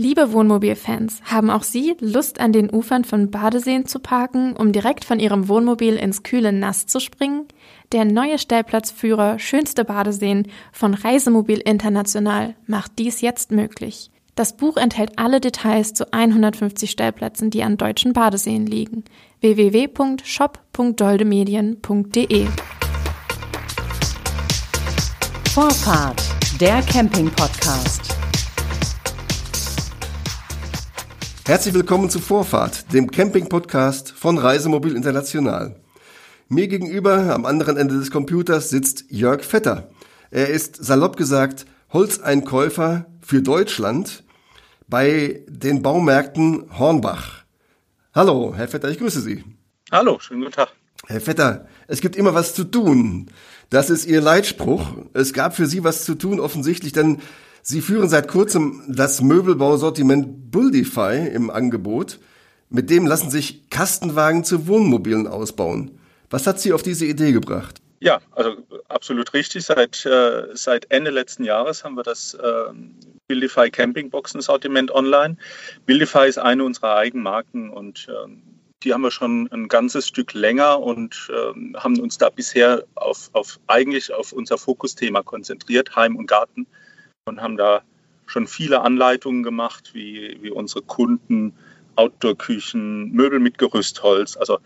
Liebe Wohnmobilfans, haben auch Sie Lust an den Ufern von Badeseen zu parken, um direkt von Ihrem Wohnmobil ins kühle Nass zu springen? Der neue Stellplatzführer Schönste Badeseen von Reisemobil International macht dies jetzt möglich. Das Buch enthält alle Details zu 150 Stellplätzen, die an deutschen Badeseen liegen. www.shop.doldemedien.de Vorfahrt, der Camping-Podcast. Herzlich willkommen zu Vorfahrt, dem Camping-Podcast von Reisemobil International. Mir gegenüber am anderen Ende des Computers sitzt Jörg Vetter. Er ist salopp gesagt Holzeinkäufer für Deutschland bei den Baumärkten Hornbach. Hallo, Herr Vetter, ich grüße Sie. Hallo, schönen guten Tag. Herr Vetter, es gibt immer was zu tun. Das ist Ihr Leitspruch. Es gab für Sie was zu tun, offensichtlich, denn Sie führen seit kurzem das Möbelbausortiment Buldify im Angebot. Mit dem lassen sich Kastenwagen zu Wohnmobilen ausbauen. Was hat Sie auf diese Idee gebracht? Ja, also absolut richtig. Seit, äh, seit Ende letzten Jahres haben wir das äh, Buildify Campingboxen Sortiment online. Buildify ist eine unserer Eigenmarken und äh, die haben wir schon ein ganzes Stück länger und äh, haben uns da bisher auf, auf eigentlich auf unser Fokusthema konzentriert, Heim und Garten und haben da schon viele Anleitungen gemacht, wie, wie unsere Kunden Outdoor-Küchen, Möbel mit Gerüstholz, also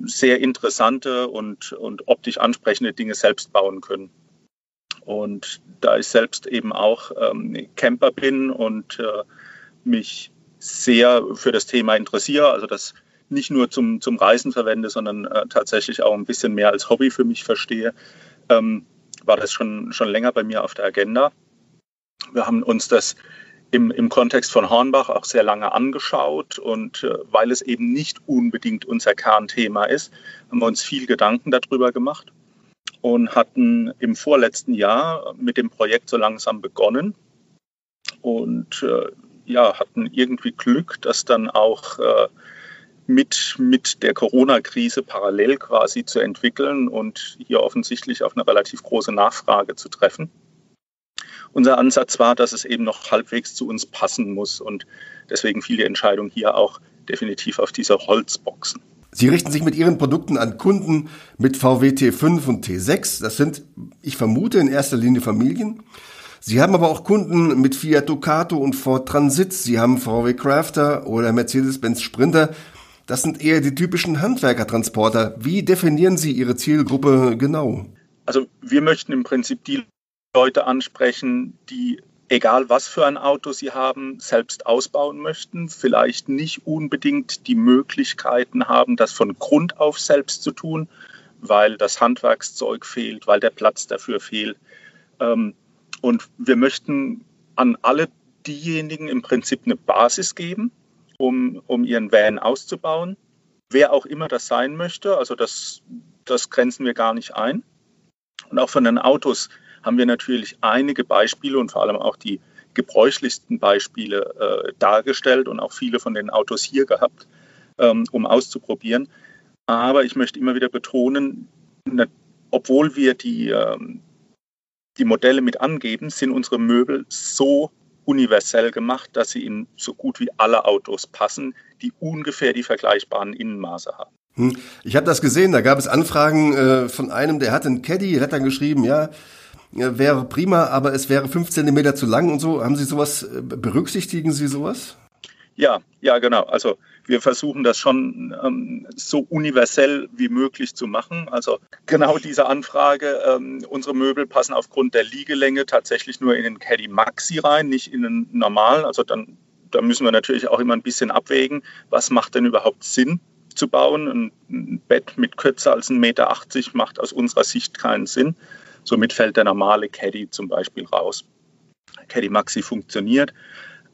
sehr interessante und, und optisch ansprechende Dinge selbst bauen können. Und da ich selbst eben auch ähm, Camper bin und äh, mich sehr für das Thema interessiere, also das nicht nur zum, zum Reisen verwende, sondern äh, tatsächlich auch ein bisschen mehr als Hobby für mich verstehe, ähm, war das schon, schon länger bei mir auf der Agenda. Wir haben uns das im, im Kontext von Hornbach auch sehr lange angeschaut und äh, weil es eben nicht unbedingt unser Kernthema ist, haben wir uns viel Gedanken darüber gemacht und hatten im vorletzten Jahr mit dem Projekt so langsam begonnen und äh, ja, hatten irgendwie Glück, dass dann auch äh, mit, mit der Corona-Krise parallel quasi zu entwickeln und hier offensichtlich auf eine relativ große Nachfrage zu treffen. Unser Ansatz war, dass es eben noch halbwegs zu uns passen muss und deswegen fiel die Entscheidung hier auch definitiv auf diese Holzboxen. Sie richten sich mit Ihren Produkten an Kunden mit VW T5 und T6. Das sind, ich vermute, in erster Linie Familien. Sie haben aber auch Kunden mit Fiat Ducato und Ford Transit. Sie haben VW Crafter oder Mercedes-Benz Sprinter. Das sind eher die typischen Handwerkertransporter. Wie definieren Sie Ihre Zielgruppe genau? Also wir möchten im Prinzip die Leute ansprechen, die egal was für ein Auto sie haben, selbst ausbauen möchten, vielleicht nicht unbedingt die Möglichkeiten haben, das von Grund auf selbst zu tun, weil das Handwerkszeug fehlt, weil der Platz dafür fehlt. Ähm, und wir möchten an alle diejenigen im Prinzip eine Basis geben, um, um ihren Van auszubauen. Wer auch immer das sein möchte, also das, das grenzen wir gar nicht ein. Und auch von den Autos haben wir natürlich einige Beispiele und vor allem auch die gebräuchlichsten Beispiele äh, dargestellt und auch viele von den Autos hier gehabt, ähm, um auszuprobieren. Aber ich möchte immer wieder betonen, ne, obwohl wir die, ähm, die Modelle mit angeben, sind unsere Möbel so universell gemacht, dass sie in so gut wie alle Autos passen, die ungefähr die vergleichbaren Innenmaße haben. Hm. Ich habe das gesehen, da gab es Anfragen äh, von einem, der hat einen Caddy, der hat dann geschrieben, ja, wäre prima, aber es wäre fünf Zentimeter zu lang und so. Haben Sie sowas, äh, berücksichtigen Sie sowas? Ja, ja, genau. Also wir versuchen das schon ähm, so universell wie möglich zu machen. Also genau diese Anfrage, ähm, unsere Möbel passen aufgrund der Liegelänge tatsächlich nur in den Caddy Maxi rein, nicht in den normalen. Also dann da müssen wir natürlich auch immer ein bisschen abwägen, was macht denn überhaupt Sinn zu bauen. Ein Bett mit kürzer als 1,80 Meter macht aus unserer Sicht keinen Sinn. Somit fällt der normale Caddy zum Beispiel raus. Caddy Maxi funktioniert.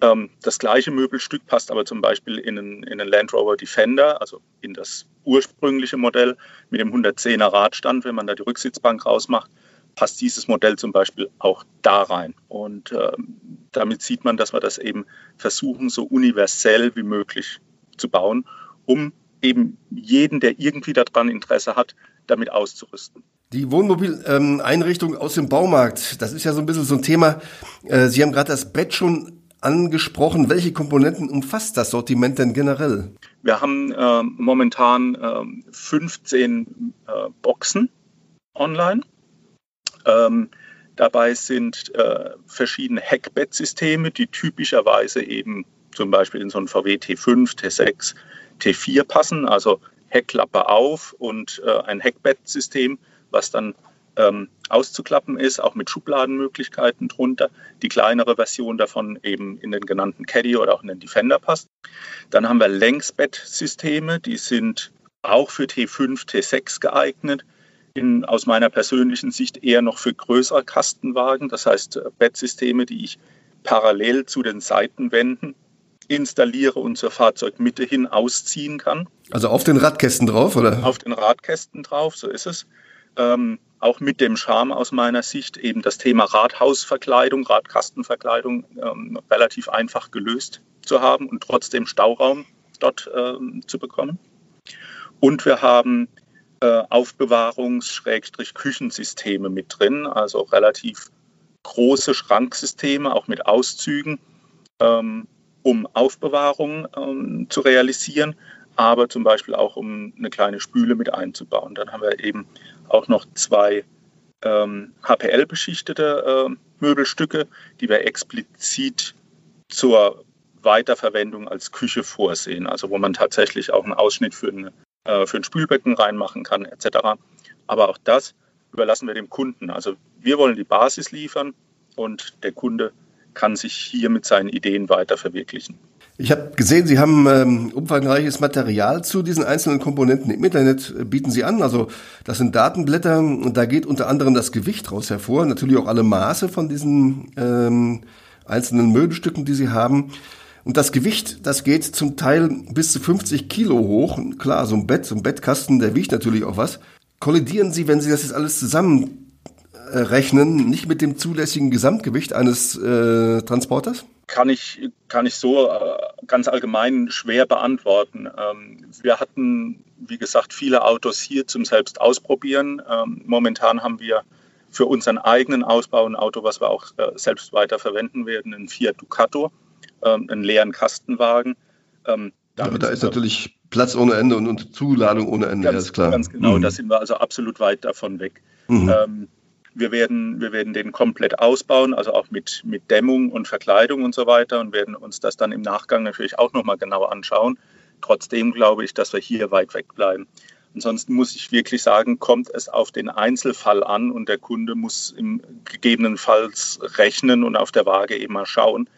Ähm, das gleiche Möbelstück passt aber zum Beispiel in einen, in einen Land Rover Defender, also in das ursprüngliche Modell mit dem 110er Radstand. Wenn man da die Rücksitzbank rausmacht, passt dieses Modell zum Beispiel auch da rein. Und ähm, damit sieht man, dass wir das eben versuchen, so universell wie möglich zu bauen, um eben jeden, der irgendwie daran Interesse hat, damit auszurüsten. Die Wohnmobileinrichtung ähm, aus dem Baumarkt, das ist ja so ein bisschen so ein Thema. Äh, Sie haben gerade das Bett schon angesprochen. Welche Komponenten umfasst das Sortiment denn generell? Wir haben äh, momentan äh, 15 äh, Boxen online. Ähm, dabei sind äh, verschiedene Heckbettsysteme, die typischerweise eben zum Beispiel in so ein VW T5, T6, T4 passen, also Heckklappe auf und äh, ein Heckbettsystem, was dann ähm, auszuklappen ist, auch mit Schubladenmöglichkeiten drunter. Die kleinere Version davon eben in den genannten Caddy oder auch in den Defender passt. Dann haben wir Längsbettsysteme, die sind auch für T5, T6 geeignet. In, aus meiner persönlichen Sicht eher noch für größere Kastenwagen, das heißt äh, Bettsysteme, die ich parallel zu den Seitenwänden installiere und zur Fahrzeugmitte hin ausziehen kann. Also auf den Radkästen drauf, oder? Auf den Radkästen drauf, so ist es. Ähm, auch mit dem Charme aus meiner Sicht eben das Thema Rathausverkleidung, Radkastenverkleidung ähm, relativ einfach gelöst zu haben und trotzdem Stauraum dort ähm, zu bekommen. Und wir haben äh, Aufbewahrungs-Küchensysteme mit drin, also relativ große Schranksysteme, auch mit Auszügen, ähm, um Aufbewahrung ähm, zu realisieren, aber zum Beispiel auch um eine kleine Spüle mit einzubauen. Dann haben wir eben auch noch zwei ähm, HPL-beschichtete äh, Möbelstücke, die wir explizit zur Weiterverwendung als Küche vorsehen, also wo man tatsächlich auch einen Ausschnitt für, eine, äh, für ein Spülbecken reinmachen kann etc. Aber auch das überlassen wir dem Kunden. Also wir wollen die Basis liefern und der Kunde kann sich hier mit seinen Ideen weiter verwirklichen. Ich habe gesehen, Sie haben ähm, umfangreiches Material zu diesen einzelnen Komponenten im Internet äh, bieten Sie an. Also das sind Datenblätter und da geht unter anderem das Gewicht raus hervor, natürlich auch alle Maße von diesen ähm, einzelnen Möbelstücken, die Sie haben. Und das Gewicht, das geht zum Teil bis zu 50 Kilo hoch. Klar, so ein Bett, so ein Bettkasten, der wiegt natürlich auch was. Kollidieren Sie, wenn Sie das jetzt alles zusammenrechnen, nicht mit dem zulässigen Gesamtgewicht eines äh, Transporters? Kann ich, kann ich so äh, ganz allgemein schwer beantworten. Ähm, wir hatten, wie gesagt, viele Autos hier zum selbst ausprobieren. Ähm, momentan haben wir für unseren eigenen Ausbau ein Auto, was wir auch äh, selbst weiter verwenden werden, ein Fiat Ducato, ähm, einen leeren Kastenwagen. Ja, da ist natürlich Platz ohne Ende und, Zuladung ohne Ende, ganz, ist klar. Ganz genau, mhm. da sind wir also absolut weit davon weg. Mhm. Wir werden, wir werden den komplett ausbauen, also auch mit, mit Dämmung und Verkleidung und so weiter und werden uns das dann im Nachgang natürlich auch nochmal genau anschauen. Trotzdem glaube ich, dass wir hier weit weg bleiben. Ansonsten muss ich wirklich sagen, kommt es auf den Einzelfall an und der Kunde muss im gegebenenfalls rechnen und auf der Waage eben mal schauen.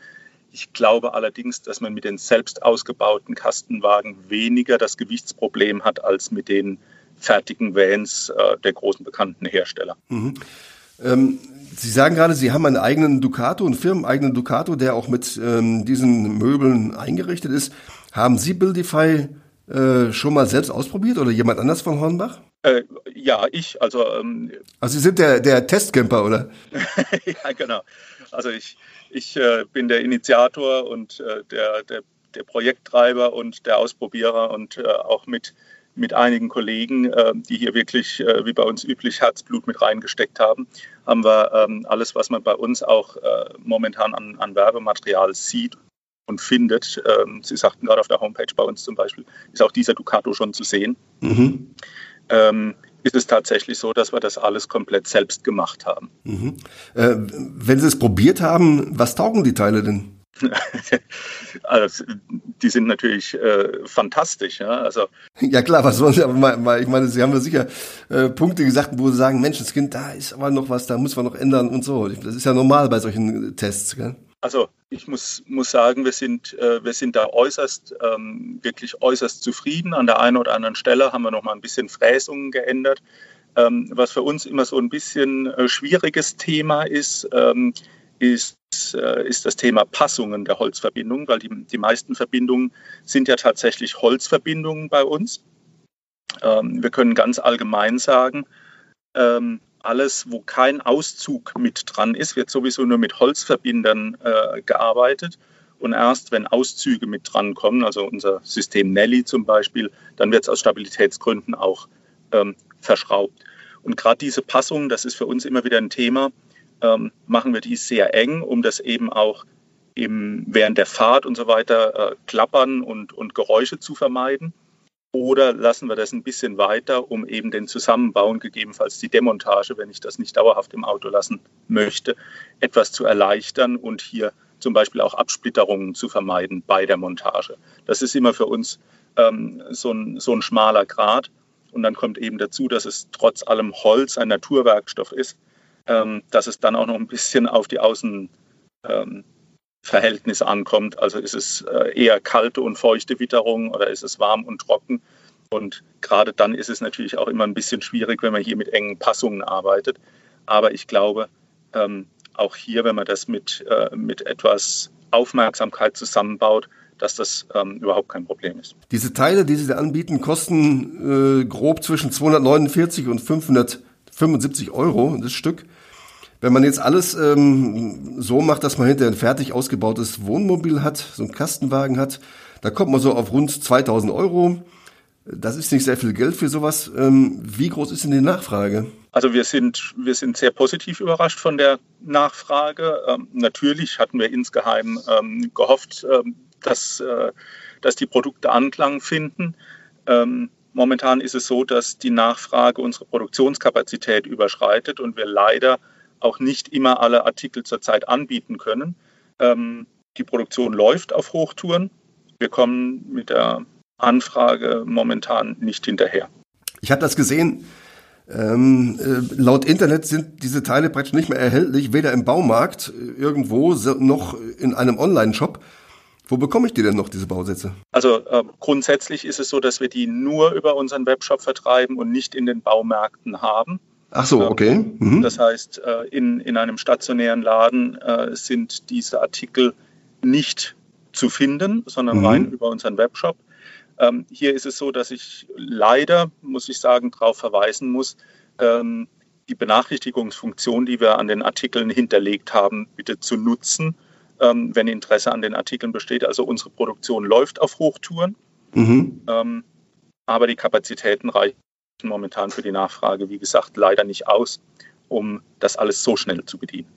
Ich glaube allerdings, dass man mit den selbst ausgebauten Kastenwagen weniger das Gewichtsproblem hat als mit den fertigen Vans äh, der großen bekannten Hersteller. Mhm. Ähm, Sie sagen gerade, Sie haben einen eigenen Ducato, einen firmeneigenen Ducato, der auch mit ähm, diesen Möbeln eingerichtet ist. Haben Sie Buildify äh, schon mal selbst ausprobiert oder jemand anders von Hornbach? Äh, ja, ich. Also, ähm, also Sie sind der, der Testcamper, oder? ja, genau. Also ich, ich äh, bin der Initiator und äh, der, der, der Projekttreiber und der Ausprobierer und äh, auch mit mit einigen Kollegen, äh, die hier wirklich, äh, wie bei uns üblich, Herzblut mit reingesteckt haben, haben wir ähm, alles, was man bei uns auch äh, momentan an, an Werbematerial sieht und findet. Ähm, Sie sagten gerade auf der Homepage bei uns zum Beispiel, ist auch dieser Ducato schon zu sehen. Mhm. Ähm, ist es tatsächlich so, dass wir das alles komplett selbst gemacht haben. Mhm. Äh, wenn Sie es probiert haben, was taugen die Teile denn? also, die sind natürlich äh, fantastisch. Ja? Also, ja klar, was wollen Sie aber mal, mal ich meine, Sie haben ja sicher äh, Punkte gesagt, wo Sie sagen, Menschenskind, da ist aber noch was, da muss man noch ändern und so. Das ist ja normal bei solchen Tests. Gell? Also ich muss, muss sagen, wir sind, äh, wir sind da äußerst, ähm, wirklich äußerst zufrieden. An der einen oder anderen Stelle haben wir noch mal ein bisschen Fräsungen geändert. Ähm, was für uns immer so ein bisschen äh, schwieriges Thema ist, ähm, ist, äh, ist das Thema Passungen der Holzverbindungen, weil die, die meisten Verbindungen sind ja tatsächlich Holzverbindungen bei uns. Ähm, wir können ganz allgemein sagen, ähm, alles, wo kein Auszug mit dran ist, wird sowieso nur mit Holzverbindern äh, gearbeitet. Und erst wenn Auszüge mit dran kommen, also unser System Nelly zum Beispiel, dann wird es aus Stabilitätsgründen auch ähm, verschraubt. Und gerade diese Passung, das ist für uns immer wieder ein Thema, ähm, machen wir dies sehr eng, um das eben auch im, während der Fahrt und so weiter äh, klappern und, und Geräusche zu vermeiden? Oder lassen wir das ein bisschen weiter, um eben den Zusammenbau und gegebenenfalls die Demontage, wenn ich das nicht dauerhaft im Auto lassen möchte, etwas zu erleichtern und hier zum Beispiel auch Absplitterungen zu vermeiden bei der Montage. Das ist immer für uns ähm, so, ein, so ein schmaler Grad. Und dann kommt eben dazu, dass es trotz allem Holz ein Naturwerkstoff ist, ähm, dass es dann auch noch ein bisschen auf die Außenverhältnisse ähm, ankommt. Also ist es äh, eher kalte und feuchte Witterung oder ist es warm und trocken? Und gerade dann ist es natürlich auch immer ein bisschen schwierig, wenn man hier mit engen Passungen arbeitet. Aber ich glaube, ähm, auch hier, wenn man das mit, äh, mit etwas Aufmerksamkeit zusammenbaut, dass das ähm, überhaupt kein Problem ist. Diese Teile, die Sie da anbieten, kosten äh, grob zwischen 249 und 575 Euro das Stück. Wenn man jetzt alles ähm, so macht, dass man hinter ein fertig ausgebautes Wohnmobil hat, so einen Kastenwagen hat, da kommt man so auf rund 2000 Euro. Das ist nicht sehr viel Geld für sowas. Ähm, wie groß ist denn die Nachfrage? Also wir sind, wir sind sehr positiv überrascht von der Nachfrage. Ähm, natürlich hatten wir insgeheim ähm, gehofft, ähm, dass, äh, dass die Produkte Anklang finden. Ähm, momentan ist es so, dass die Nachfrage unsere Produktionskapazität überschreitet und wir leider auch nicht immer alle Artikel zurzeit anbieten können. Ähm, die Produktion läuft auf Hochtouren. Wir kommen mit der Anfrage momentan nicht hinterher. Ich habe das gesehen. Ähm, äh, laut Internet sind diese Teile praktisch nicht mehr erhältlich, weder im Baumarkt äh, irgendwo noch in einem Online-Shop. Wo bekomme ich die denn noch, diese Bausätze? Also äh, grundsätzlich ist es so, dass wir die nur über unseren Webshop vertreiben und nicht in den Baumärkten haben. Ach so, okay. Mhm. Das heißt, äh, in, in einem stationären Laden äh, sind diese Artikel nicht zu finden, sondern mhm. rein über unseren Webshop. Ähm, hier ist es so, dass ich leider, muss ich sagen, darauf verweisen muss, ähm, die Benachrichtigungsfunktion, die wir an den Artikeln hinterlegt haben, bitte zu nutzen ähm, wenn Interesse an den Artikeln besteht. Also unsere Produktion läuft auf Hochtouren, mhm. ähm, aber die Kapazitäten reichen momentan für die Nachfrage, wie gesagt, leider nicht aus, um das alles so schnell zu bedienen.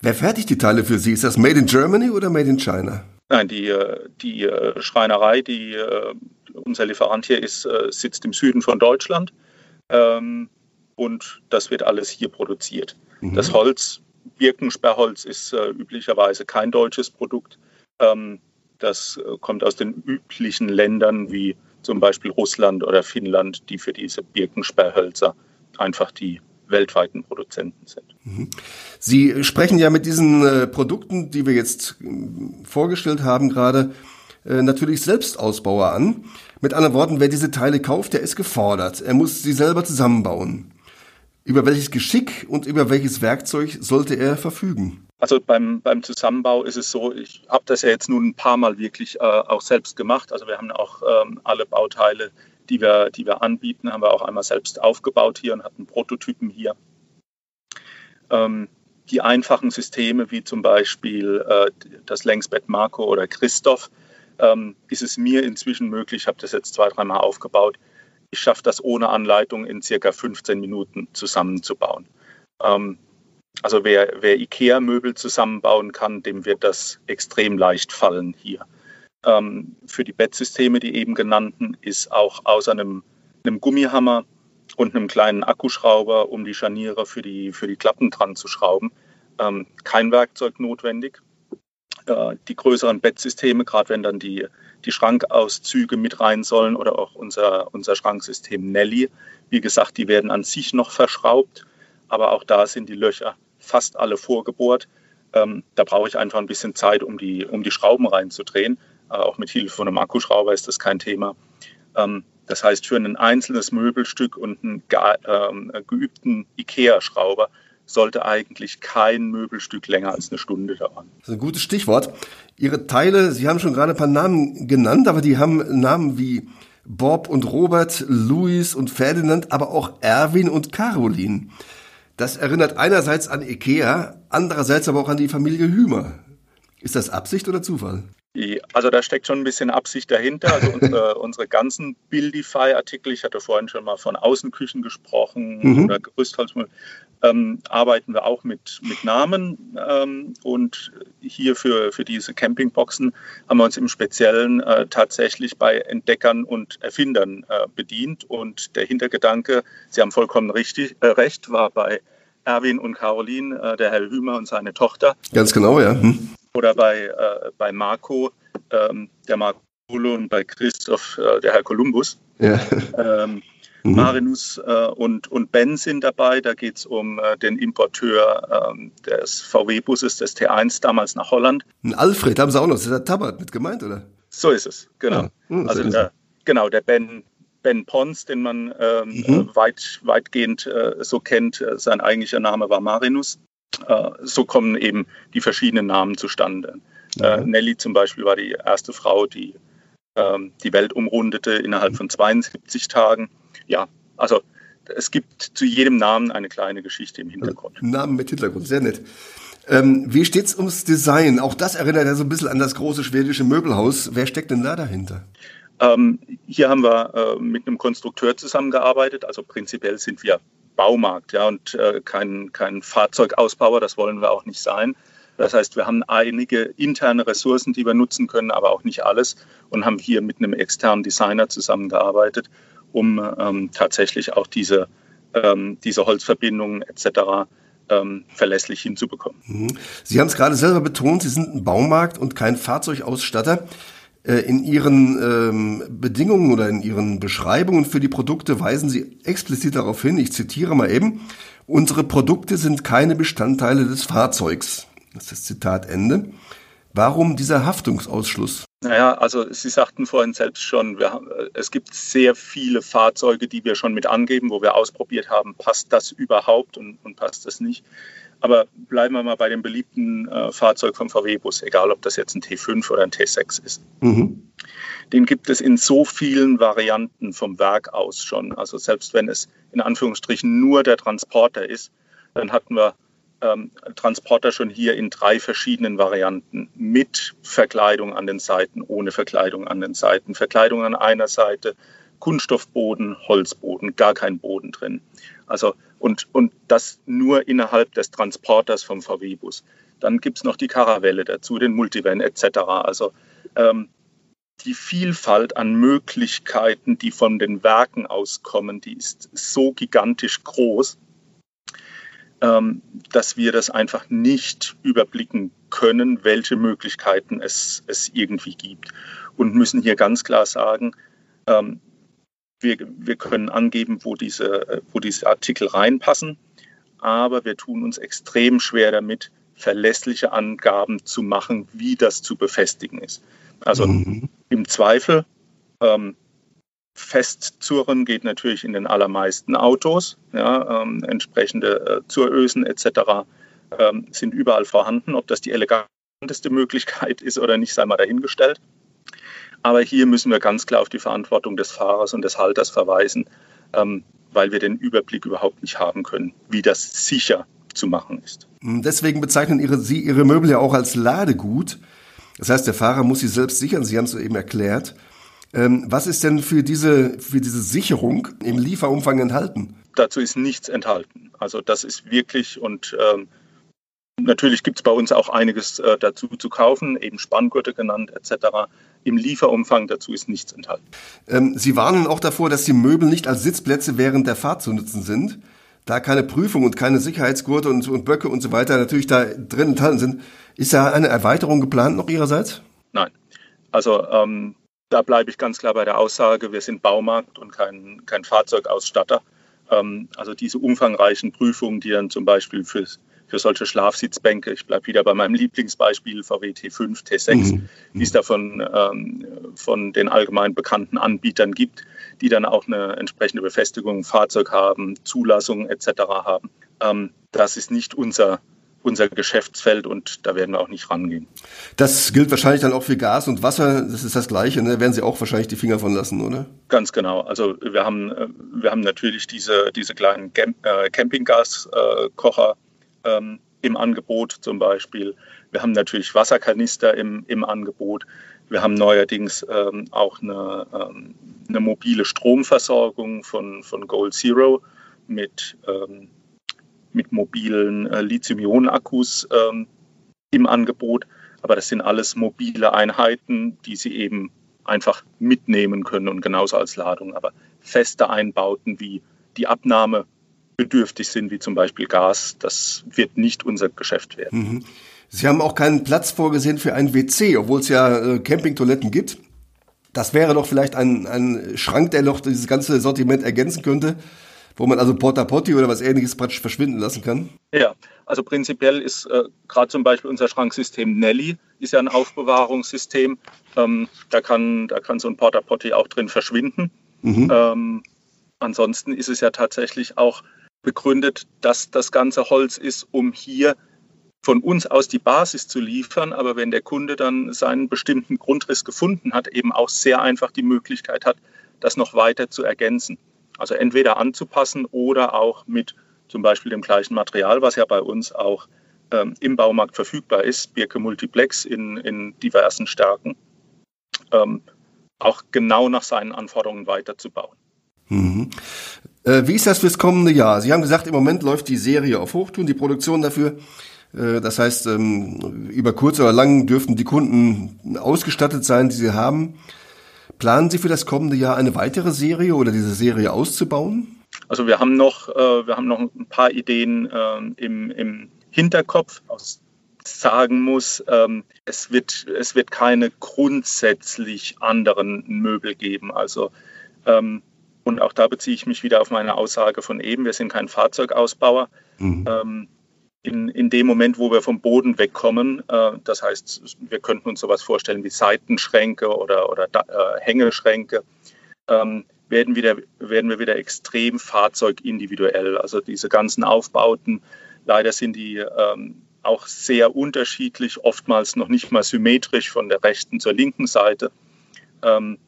Wer fertigt die Teile für Sie? Ist das Made in Germany oder Made in China? Nein, die, äh, die äh, Schreinerei, die äh, unser Lieferant hier ist, sitzt im Süden von Deutschland ähm, und das wird alles hier produziert. Mhm. Das Holz Birkensperrholz ist äh, üblicherweise kein deutsches Produkt. Ähm, das äh, kommt aus den üblichen Ländern wie zum Beispiel Russland oder Finnland, die für diese Birkensperrhölzer einfach die weltweiten Produzenten sind. Mhm. Sie sprechen ja mit diesen äh, Produkten, die wir jetzt äh, vorgestellt haben gerade, äh, natürlich Selbstausbauer an. Mit anderen Worten, wer diese Teile kauft, der ist gefordert. Er muss sie selber zusammenbauen. Über welches Geschick und über welches Werkzeug sollte er verfügen? Also beim, beim Zusammenbau ist es so, ich habe das ja jetzt nun ein paar Mal wirklich äh, auch selbst gemacht. Also wir haben auch ähm, alle Bauteile, die wir, die wir anbieten, haben wir auch einmal selbst aufgebaut hier und hatten Prototypen hier. Ähm, die einfachen Systeme wie zum Beispiel äh, das Längsbett Marco oder Christoph, ähm, ist es mir inzwischen möglich, ich habe das jetzt zwei, dreimal aufgebaut, ich schaffe das ohne Anleitung in circa 15 Minuten zusammenzubauen. Ähm, also wer, wer IKEA-Möbel zusammenbauen kann, dem wird das extrem leicht fallen hier. Ähm, für die Bettsysteme, die eben genannten, ist auch außer einem, einem Gummihammer und einem kleinen Akkuschrauber, um die Scharniere für die, für die Klappen dran zu schrauben, ähm, kein Werkzeug notwendig. Äh, die größeren Bettsysteme, gerade wenn dann die, die Schrankauszüge mit rein sollen oder auch unser, unser Schranksystem Nelly. Wie gesagt, die werden an sich noch verschraubt, aber auch da sind die Löcher fast alle vorgebohrt. Ähm, da brauche ich einfach ein bisschen Zeit, um die, um die Schrauben reinzudrehen. Äh, auch mit Hilfe von einem Akkuschrauber ist das kein Thema. Ähm, das heißt, für ein einzelnes Möbelstück und einen äh, geübten IKEA-Schrauber sollte eigentlich kein Möbelstück länger als eine Stunde dauern. Das ist ein gutes Stichwort. Ihre Teile, Sie haben schon gerade ein paar Namen genannt, aber die haben Namen wie Bob und Robert, Louis und Ferdinand, aber auch Erwin und Caroline. Das erinnert einerseits an Ikea, andererseits aber auch an die Familie Hümer. Ist das Absicht oder Zufall? Also da steckt schon ein bisschen Absicht dahinter. Also unsere, unsere ganzen Buildify-Artikel, ich hatte vorhin schon mal von Außenküchen gesprochen mhm. oder Gerüstholzmöbel, ähm, arbeiten wir auch mit, mit Namen. Ähm, und hier für, für diese Campingboxen haben wir uns im Speziellen äh, tatsächlich bei Entdeckern und Erfindern äh, bedient. Und der Hintergedanke, Sie haben vollkommen richtig, äh, recht, war bei Erwin und Caroline, äh, der Herr Hümer und seine Tochter. Ganz genau, ja. Hm. Oder bei, äh, bei Marco, ähm, der Marco und bei Christoph, äh, der Herr Kolumbus. Ja. Ähm, mhm. Marinus äh, und, und Ben sind dabei. Da geht es um äh, den Importeur ähm, des VW-Busses des T1 damals nach Holland. Ein Alfred haben sie auch noch. Das ist der Tabat mit gemeint, oder? So ist es, genau. Ja. Mhm, also der, genau, der Ben, Ben Pons, den man ähm, mhm. Äh, weit, weitgehend äh, so kennt. Äh, sein eigentlicher Name war Marinus. Äh, so kommen eben die verschiedenen Namen zustande. Äh, Nelly zum Beispiel war die erste Frau, die ähm, die Welt umrundete innerhalb von 72 Tagen. Ja, also es gibt zu jedem Namen eine kleine Geschichte im Hintergrund. Namen mit Hintergrund, sehr nett. Ähm, wie steht's ums Design? Auch das erinnert ja so ein bisschen an das große schwedische Möbelhaus. Wer steckt denn da dahinter? Ähm, hier haben wir äh, mit einem Konstrukteur zusammengearbeitet. Also prinzipiell sind wir Baumarkt ja, und äh, kein, kein Fahrzeugausbauer, das wollen wir auch nicht sein. Das heißt, wir haben einige interne Ressourcen, die wir nutzen können, aber auch nicht alles und haben hier mit einem externen Designer zusammengearbeitet, um ähm, tatsächlich auch diese, ähm, diese Holzverbindungen etc. Ähm, verlässlich hinzubekommen. Mhm. Sie haben es gerade selber betont, Sie sind ein Baumarkt und kein Fahrzeugausstatter. Äh, in Ihren ähm, Bedingungen oder in Ihren Beschreibungen für die Produkte weisen Sie explizit darauf hin, ich zitiere mal eben, unsere Produkte sind keine Bestandteile des Fahrzeugs. Das ist Zitat Ende. Warum dieser Haftungsausschluss? Naja, also Sie sagten vorhin selbst schon, wir, es gibt sehr viele Fahrzeuge, die wir schon mit angeben, wo wir ausprobiert haben, passt das überhaupt und, und passt das nicht. Aber bleiben wir mal bei dem beliebten äh, Fahrzeug vom VW-Bus, egal ob das jetzt ein T5 oder ein T6 ist. Mhm. Den gibt es in so vielen Varianten vom Werk aus schon. Also selbst wenn es in Anführungsstrichen nur der Transporter ist, dann hatten wir ähm, Transporter schon hier in drei verschiedenen Varianten. Mit Verkleidung an den Seiten, ohne Verkleidung an den Seiten. Verkleidung an einer Seite, Kunststoffboden, Holzboden, gar kein Boden drin. Also und, und das nur innerhalb des Transporters vom VW-Bus. Dann gibt es noch die Karawelle dazu, den Multivan etc. Also ähm, die Vielfalt an Möglichkeiten, die von den Werken auskommen, die ist so gigantisch groß, ähm, dass wir das einfach nicht überblicken können, welche Möglichkeiten es, es irgendwie gibt. Und müssen hier ganz klar sagen, ähm, wir, wir können angeben, wo diese, wo diese Artikel reinpassen, aber wir tun uns extrem schwer damit, verlässliche Angaben zu machen, wie das zu befestigen ist. Also mhm. im Zweifel ähm, Festzurren geht natürlich in den allermeisten Autos. Ja, ähm, entsprechende äh, Zurösen etc. Ähm, sind überall vorhanden. Ob das die eleganteste Möglichkeit ist oder nicht, sei mal dahingestellt. Aber hier müssen wir ganz klar auf die Verantwortung des Fahrers und des Halters verweisen, ähm, weil wir den Überblick überhaupt nicht haben können, wie das sicher zu machen ist. Deswegen bezeichnen ihre, Sie Ihre Möbel ja auch als Ladegut. Das heißt, der Fahrer muss sie selbst sichern. Sie haben es eben erklärt. Ähm, was ist denn für diese, für diese Sicherung im Lieferumfang enthalten? Dazu ist nichts enthalten. Also das ist wirklich und ähm, natürlich gibt es bei uns auch einiges äh, dazu zu kaufen, eben Spanngurte genannt etc. Im Lieferumfang dazu ist nichts enthalten. Ähm, Sie warnen auch davor, dass die Möbel nicht als Sitzplätze während der Fahrt zu nutzen sind. Da keine Prüfung und keine Sicherheitsgurte und, und Böcke und so weiter natürlich da drin enthalten sind. Ist da eine Erweiterung geplant noch Ihrerseits? Nein. Also ähm, da bleibe ich ganz klar bei der Aussage, wir sind Baumarkt und kein, kein Fahrzeugausstatter. Ähm, also diese umfangreichen Prüfungen, die dann zum Beispiel fürs für solche Schlafsitzbänke. Ich bleibe wieder bei meinem Lieblingsbeispiel VW T5, T6, mhm. die es da von, ähm, von den allgemein bekannten Anbietern gibt, die dann auch eine entsprechende Befestigung Fahrzeug haben, Zulassungen etc. haben. Ähm, das ist nicht unser unser Geschäftsfeld und da werden wir auch nicht rangehen. Das gilt wahrscheinlich dann auch für Gas und Wasser, das ist das Gleiche, ne? werden Sie auch wahrscheinlich die Finger von lassen, oder? Ganz genau. Also wir haben, äh, wir haben natürlich diese, diese kleinen äh, Campinggaskocher ähm, im Angebot zum Beispiel. Wir haben natürlich Wasserkanister im, im Angebot. Wir haben neuerdings ähm, auch eine, ähm, eine, mobile Stromversorgung von, von Gold Zero mit, ähm, mit mobilen äh, Lithium-Ionen-Akkus ähm, im Angebot. Aber das sind alles mobile Einheiten, die Sie eben einfach mitnehmen können und genauso als Ladung. Aber feste Einbauten wie die Abnahme bedürftig sind, wie zum Beispiel Gas, das wird nicht unser Geschäft werden. Mhm. Sie haben auch keinen Platz vorgesehen für ein WC, obwohl es ja äh, Campingtoiletten gibt. Das wäre doch vielleicht ein, ein Schrank, der noch dieses ganze Sortiment ergänzen könnte, wo man also Porta Potti oder was ähnliches praktisch verschwinden lassen kann. Ja, also prinzipiell ist äh, gerade zum Beispiel unser Schranksystem Nelly, ist ja ein Aufbewahrungssystem. Ähm, da, kann, da kann so ein Porta Potti auch drin verschwinden. Mhm. Ähm, ansonsten ist es ja tatsächlich auch begründet, dass das ganze Holz ist, um hier von uns aus die Basis zu liefern, aber wenn der Kunde dann seinen bestimmten Grundriss gefunden hat, eben auch sehr einfach die Möglichkeit hat, das noch weiter zu ergänzen. Also entweder anzupassen oder auch mit zum Beispiel dem gleichen Material, was ja bei uns auch ähm, im Baumarkt verfügbar ist, Birke Multiplex in, in diversen Stärken, ähm, auch genau nach seinen Anforderungen weiterzubauen. Mhm. Äh, wie ist das fürs kommende Jahr? Sie haben gesagt, im Moment läuft die Serie auf Hochtun, die Produktion dafür. Äh, das heißt, ähm, über kurz oder lang dürften die Kunden ausgestattet sein, die sie haben. Planen Sie für das kommende Jahr eine weitere Serie oder diese Serie auszubauen? Also wir haben noch, äh, wir haben noch ein paar Ideen ähm, im, im Hinterkopf. Aus sagen muss, ähm, es, wird, es wird keine grundsätzlich anderen Möbel geben. Also ähm, und auch da beziehe ich mich wieder auf meine Aussage von eben, wir sind kein Fahrzeugausbauer. Mhm in, in dem Moment, wo wir vom Boden wegkommen, äh, das heißt, wir könnten uns sowas vorstellen wie Seitenschränke oder, oder äh, Hängeschränke, ähm, werden, wieder, werden wir wieder extrem fahrzeugindividuell. Also diese ganzen Aufbauten, leider sind die ähm, auch sehr unterschiedlich, oftmals noch nicht mal symmetrisch von der rechten zur linken Seite. Ähm,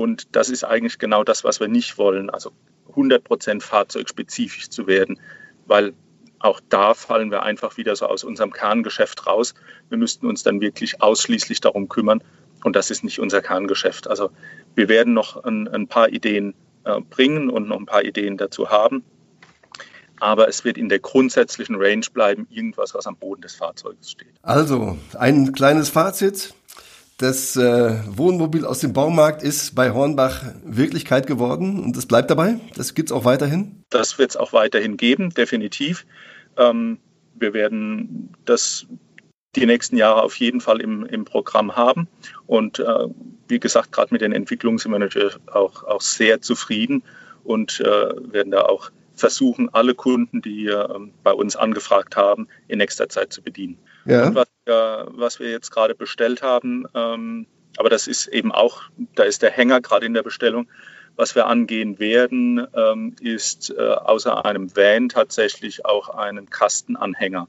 und das ist eigentlich genau das, was wir nicht wollen, also 100% fahrzeugspezifisch zu werden, weil auch da fallen wir einfach wieder so aus unserem Kerngeschäft raus. Wir müssten uns dann wirklich ausschließlich darum kümmern und das ist nicht unser Kerngeschäft. Also wir werden noch ein, ein paar Ideen äh, bringen und noch ein paar Ideen dazu haben. Aber es wird in der grundsätzlichen Range bleiben, irgendwas, was am Boden des Fahrzeuges steht. Also, ein kleines Fazit. Das äh, Wohnmobil aus dem Baumarkt ist bei Hornbach Wirklichkeit geworden und es bleibt dabei. Das gibt es auch weiterhin. Das wird es auch weiterhin geben, definitiv. Ähm, wir werden das die nächsten Jahre auf jeden Fall im, im Programm haben. Und äh, wie gesagt, gerade mit den Entwicklungen sind wir natürlich auch, auch sehr zufrieden und äh, werden da auch versuchen, alle Kunden, die äh, bei uns angefragt haben, in nächster Zeit zu bedienen. Ja. Was, äh, was wir jetzt gerade bestellt haben, ähm, aber das ist eben auch, da ist der Hänger gerade in der Bestellung. Was wir angehen werden, ähm, ist äh, außer einem Van tatsächlich auch einen Kastenanhänger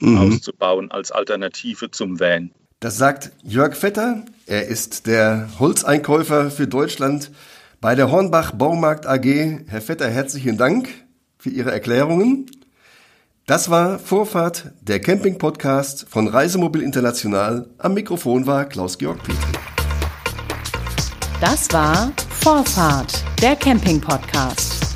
mhm. auszubauen als Alternative zum Van. Das sagt Jörg Vetter. Er ist der Holzeinkäufer für Deutschland bei der Hornbach Baumarkt AG. Herr Vetter, herzlichen Dank für Ihre Erklärungen. Das war Vorfahrt, der Camping-Podcast von Reisemobil International. Am Mikrofon war Klaus-Georg Petri. Das war Vorfahrt, der Camping-Podcast.